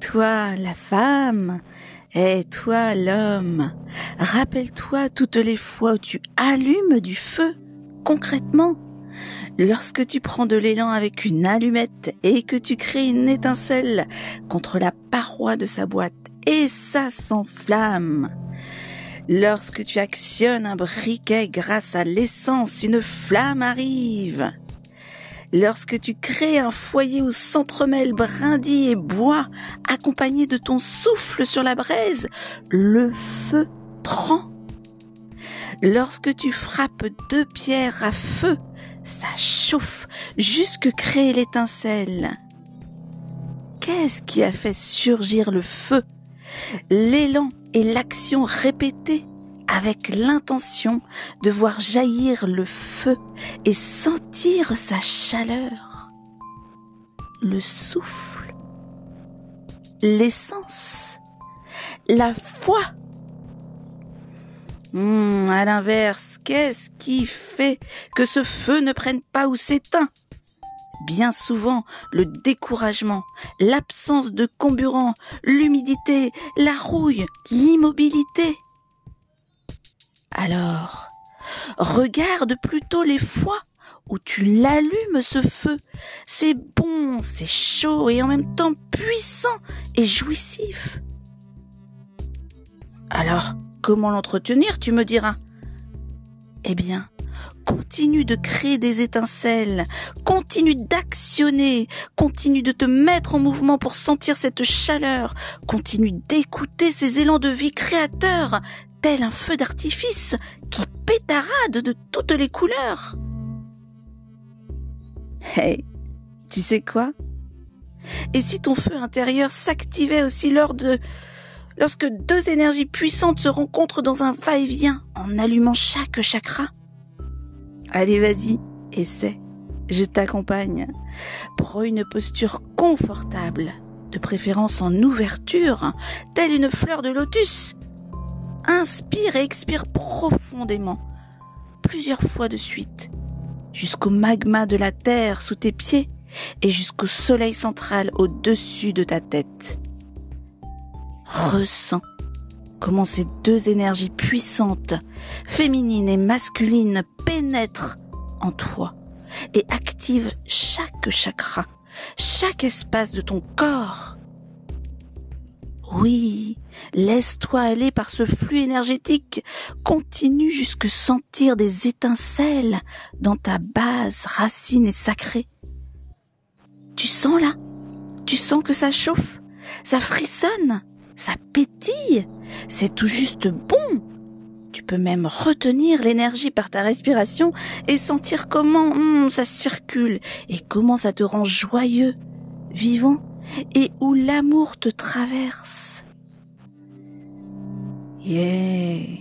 toi la femme, et toi l'homme, rappelle-toi toutes les fois où tu allumes du feu, concrètement. Lorsque tu prends de l'élan avec une allumette et que tu crées une étincelle contre la paroi de sa boîte et ça s'enflamme. Lorsque tu actionnes un briquet grâce à l'essence, une flamme arrive. Lorsque tu crées un foyer où s'entremêlent brindilles et bois, accompagné de ton souffle sur la braise, le feu prend. Lorsque tu frappes deux pierres à feu, ça chauffe jusque créer l'étincelle. Qu'est-ce qui a fait surgir le feu? L'élan et l'action répétée avec l'intention de voir jaillir le feu et sentir sa chaleur, le souffle, l'essence, la foi. Hum, à l'inverse, qu'est-ce qui fait que ce feu ne prenne pas ou s'éteint? Bien souvent, le découragement, l'absence de comburant, l'humidité, la rouille, l'immobilité. Alors, regarde plutôt les fois où tu l'allumes ce feu. C'est bon, c'est chaud et en même temps puissant et jouissif. Alors, comment l'entretenir, tu me diras? Eh bien, continue de créer des étincelles, continue d'actionner, continue de te mettre en mouvement pour sentir cette chaleur, continue d'écouter ces élans de vie créateurs, tel un feu d'artifice qui pétarade de toutes les couleurs. Hey, tu sais quoi? Et si ton feu intérieur s'activait aussi lors de lorsque deux énergies puissantes se rencontrent dans un va-et-vient en allumant chaque chakra? Allez, vas-y, essaie. Je t'accompagne. Prends une posture confortable, de préférence en ouverture, telle une fleur de lotus, Inspire et expire profondément, plusieurs fois de suite, jusqu'au magma de la terre sous tes pieds et jusqu'au soleil central au-dessus de ta tête. Ressens comment ces deux énergies puissantes, féminines et masculines, pénètrent en toi et activent chaque chakra, chaque espace de ton corps. Oui, laisse-toi aller par ce flux énergétique. Continue jusque sentir des étincelles dans ta base racine et sacrée. Tu sens là? Tu sens que ça chauffe Ça frissonne Ça pétille? C'est tout juste bon tu peux même retenir l'énergie par ta respiration et sentir comment hum, ça circule et comment ça te rend joyeux, vivant et où l'amour te traverse. Yeah.